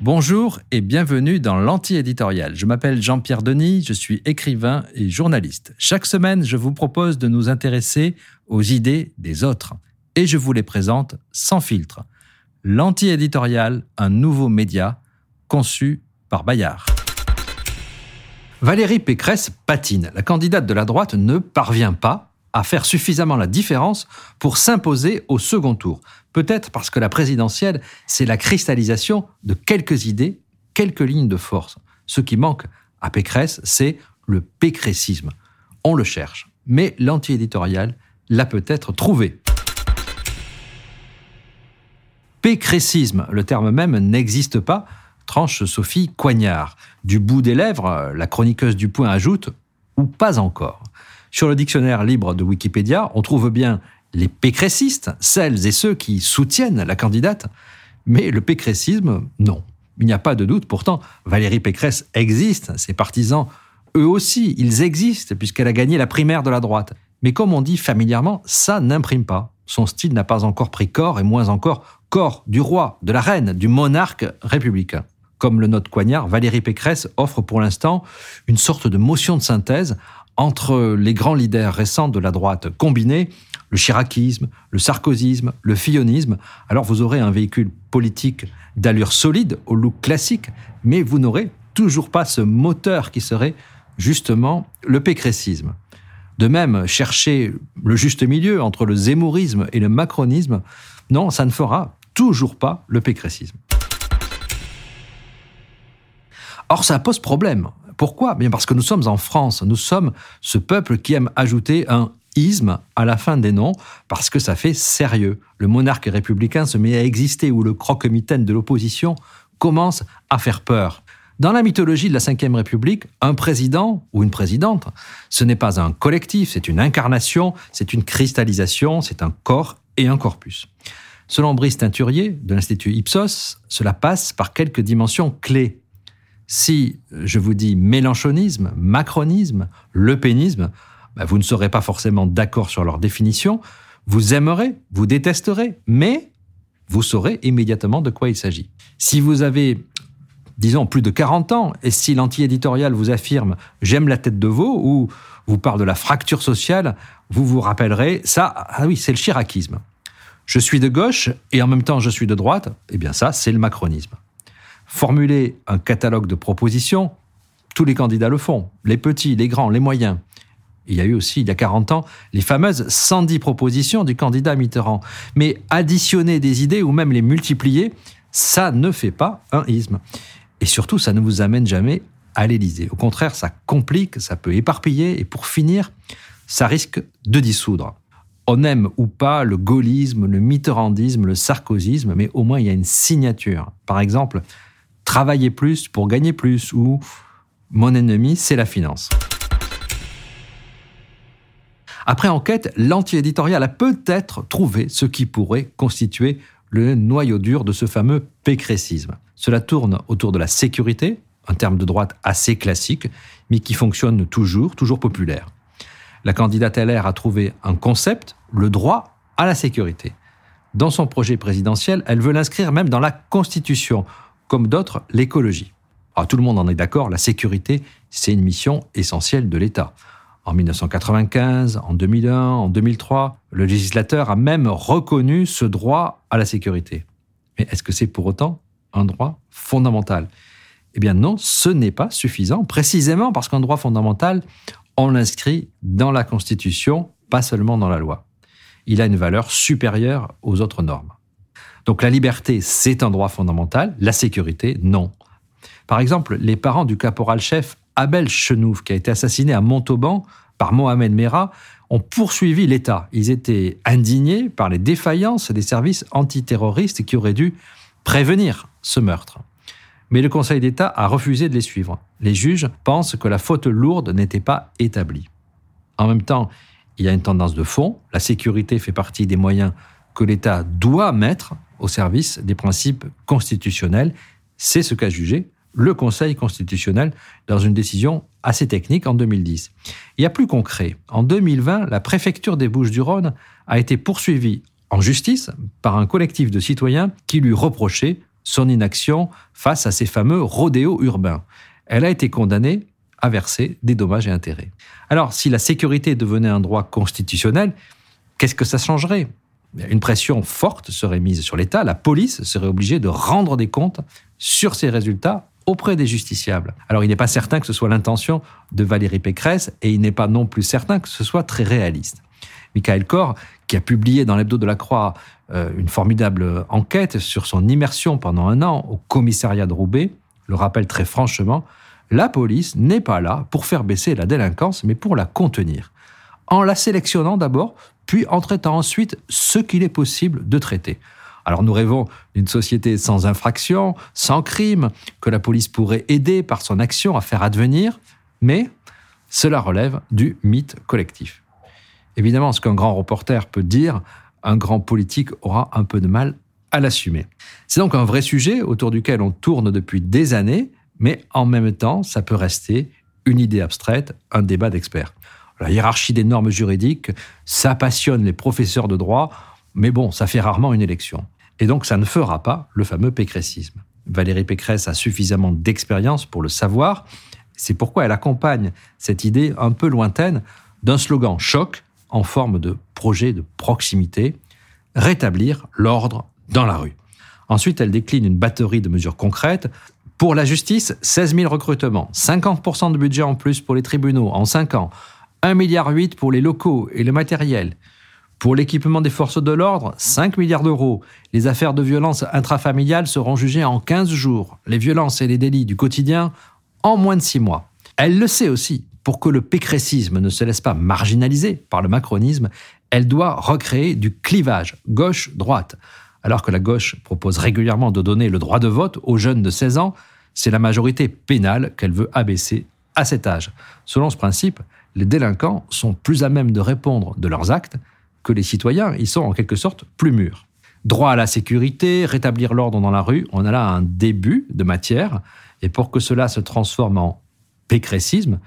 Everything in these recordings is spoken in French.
Bonjour et bienvenue dans l'anti-éditorial. Je m'appelle Jean-Pierre Denis, je suis écrivain et journaliste. Chaque semaine, je vous propose de nous intéresser aux idées des autres et je vous les présente sans filtre. L'anti-éditorial, un nouveau média conçu par Bayard. Valérie Pécresse patine. La candidate de la droite ne parvient pas à faire suffisamment la différence pour s'imposer au second tour. Peut-être parce que la présidentielle, c'est la cristallisation de quelques idées, quelques lignes de force. Ce qui manque à Pécresse, c'est le pécressisme. On le cherche, mais l'anti-éditorial l'a peut-être trouvé. Pécressisme, le terme même n'existe pas, tranche Sophie Coignard. Du bout des lèvres, la chroniqueuse du point ajoute ou pas encore. Sur le dictionnaire libre de Wikipédia, on trouve bien les pécressistes, celles et ceux qui soutiennent la candidate, mais le pécressisme, non. Il n'y a pas de doute, pourtant, Valérie Pécresse existe, ses partisans, eux aussi, ils existent, puisqu'elle a gagné la primaire de la droite. Mais comme on dit familièrement, ça n'imprime pas. Son style n'a pas encore pris corps, et moins encore corps du roi, de la reine, du monarque républicain. Comme le note Coignard, Valérie Pécresse offre pour l'instant une sorte de motion de synthèse entre les grands leaders récents de la droite combinés, le chiracisme, le sarkozysme, le fillonisme, alors vous aurez un véhicule politique d'allure solide, au look classique, mais vous n'aurez toujours pas ce moteur qui serait justement le pécressisme. De même, chercher le juste milieu entre le zémourisme et le macronisme, non, ça ne fera toujours pas le pécressisme. Or, ça pose problème. Pourquoi? Bien parce que nous sommes en France, nous sommes ce peuple qui aime ajouter un isme à la fin des noms, parce que ça fait sérieux. Le monarque républicain se met à exister, ou le croque-mitaine de l'opposition commence à faire peur. Dans la mythologie de la Ve République, un président ou une présidente, ce n'est pas un collectif, c'est une incarnation, c'est une cristallisation, c'est un corps et un corpus. Selon Brice Teinturier, de l'Institut Ipsos, cela passe par quelques dimensions clés si je vous dis mélanchonisme, macronisme, lepénisme, ben, vous ne serez pas forcément d'accord sur leur définition. Vous aimerez, vous détesterez, mais vous saurez immédiatement de quoi il s'agit. Si vous avez, disons, plus de 40 ans, et si l'anti-éditorial vous affirme j'aime la tête de veau ou vous parle de la fracture sociale, vous vous rappellerez, ça, ah oui, c'est le chiracisme. Je suis de gauche et en même temps je suis de droite, eh bien ça, c'est le macronisme formuler un catalogue de propositions, tous les candidats le font, les petits, les grands, les moyens. Il y a eu aussi, il y a 40 ans, les fameuses 110 propositions du candidat Mitterrand. Mais additionner des idées ou même les multiplier, ça ne fait pas un isme. Et surtout, ça ne vous amène jamais à l'Élysée. Au contraire, ça complique, ça peut éparpiller, et pour finir, ça risque de dissoudre. On aime ou pas le gaullisme, le mitterrandisme, le sarkozysme, mais au moins il y a une signature. Par exemple, travailler plus pour gagner plus ou mon ennemi, c'est la finance. Après enquête, l'anti-éditorial a peut-être trouvé ce qui pourrait constituer le noyau dur de ce fameux pécressisme. Cela tourne autour de la sécurité, un terme de droite assez classique, mais qui fonctionne toujours, toujours populaire. La candidate LR a trouvé un concept, le droit à la sécurité. Dans son projet présidentiel, elle veut l'inscrire même dans la Constitution, comme d'autres, l'écologie. Ah, tout le monde en est d'accord, la sécurité, c'est une mission essentielle de l'État. En 1995, en 2001, en 2003, le législateur a même reconnu ce droit à la sécurité. Mais est-ce que c'est pour autant un droit fondamental? Eh bien non, ce n'est pas suffisant, précisément parce qu'un droit fondamental, on l'inscrit dans la Constitution, pas seulement dans la loi. Il a une valeur supérieure aux autres normes. Donc la liberté, c'est un droit fondamental, la sécurité, non. Par exemple, les parents du caporal-chef Abel Chenouf, qui a été assassiné à Montauban par Mohamed Merah, ont poursuivi l'État. Ils étaient indignés par les défaillances des services antiterroristes qui auraient dû prévenir ce meurtre. Mais le Conseil d'État a refusé de les suivre. Les juges pensent que la faute lourde n'était pas établie. En même temps, il y a une tendance de fond. La sécurité fait partie des moyens que l'État doit mettre au service des principes constitutionnels. C'est ce qu'a jugé le Conseil constitutionnel dans une décision assez technique en 2010. Il y a plus concret. En 2020, la préfecture des Bouches-du-Rhône a été poursuivie en justice par un collectif de citoyens qui lui reprochaient son inaction face à ces fameux rodéos urbains. Elle a été condamnée à verser des dommages et intérêts. Alors, si la sécurité devenait un droit constitutionnel, qu'est-ce que ça changerait? Une pression forte serait mise sur l'État, la police serait obligée de rendre des comptes sur ses résultats auprès des justiciables. Alors il n'est pas certain que ce soit l'intention de Valérie Pécresse et il n'est pas non plus certain que ce soit très réaliste. Michael Corr, qui a publié dans l'Hebdo de la Croix euh, une formidable enquête sur son immersion pendant un an au commissariat de Roubaix, le rappelle très franchement, la police n'est pas là pour faire baisser la délinquance, mais pour la contenir. En la sélectionnant d'abord, puis en traitant ensuite ce qu'il est possible de traiter. Alors nous rêvons d'une société sans infraction, sans crime, que la police pourrait aider par son action à faire advenir, mais cela relève du mythe collectif. Évidemment, ce qu'un grand reporter peut dire, un grand politique aura un peu de mal à l'assumer. C'est donc un vrai sujet autour duquel on tourne depuis des années, mais en même temps, ça peut rester une idée abstraite, un débat d'experts. La hiérarchie des normes juridiques, ça passionne les professeurs de droit, mais bon, ça fait rarement une élection. Et donc, ça ne fera pas le fameux pécressisme. Valérie Pécresse a suffisamment d'expérience pour le savoir. C'est pourquoi elle accompagne cette idée un peu lointaine d'un slogan choc en forme de projet de proximité, rétablir l'ordre dans la rue. Ensuite, elle décline une batterie de mesures concrètes. Pour la justice, 16 000 recrutements, 50% de budget en plus pour les tribunaux en 5 ans, 1,8 milliard pour les locaux et le matériel, pour l'équipement des forces de l'ordre, 5 milliards d'euros. Les affaires de violence intrafamiliales seront jugées en 15 jours. Les violences et les délits du quotidien en moins de 6 mois. Elle le sait aussi. Pour que le pécressisme ne se laisse pas marginaliser par le macronisme, elle doit recréer du clivage gauche-droite. Alors que la gauche propose régulièrement de donner le droit de vote aux jeunes de 16 ans, c'est la majorité pénale qu'elle veut abaisser à cet âge. Selon ce principe, les délinquants sont plus à même de répondre de leurs actes que les citoyens, ils sont en quelque sorte plus mûrs. Droit à la sécurité, rétablir l'ordre dans la rue, on a là un début de matière, et pour que cela se transforme en pécressisme,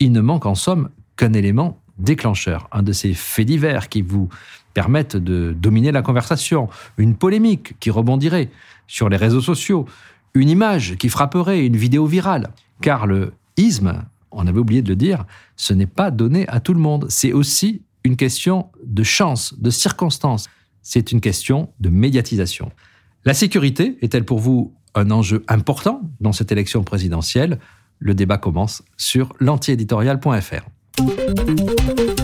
il ne manque en somme qu'un élément déclencheur, un de ces faits divers qui vous permettent de dominer la conversation, une polémique qui rebondirait sur les réseaux sociaux, une image qui frapperait, une vidéo virale. Car le isme, on avait oublié de le dire, ce n'est pas donné à tout le monde, c'est aussi une question de chance, de circonstance. C'est une question de médiatisation. La sécurité est-elle pour vous un enjeu important dans cette élection présidentielle? Le débat commence sur l'antiéditorial.fr.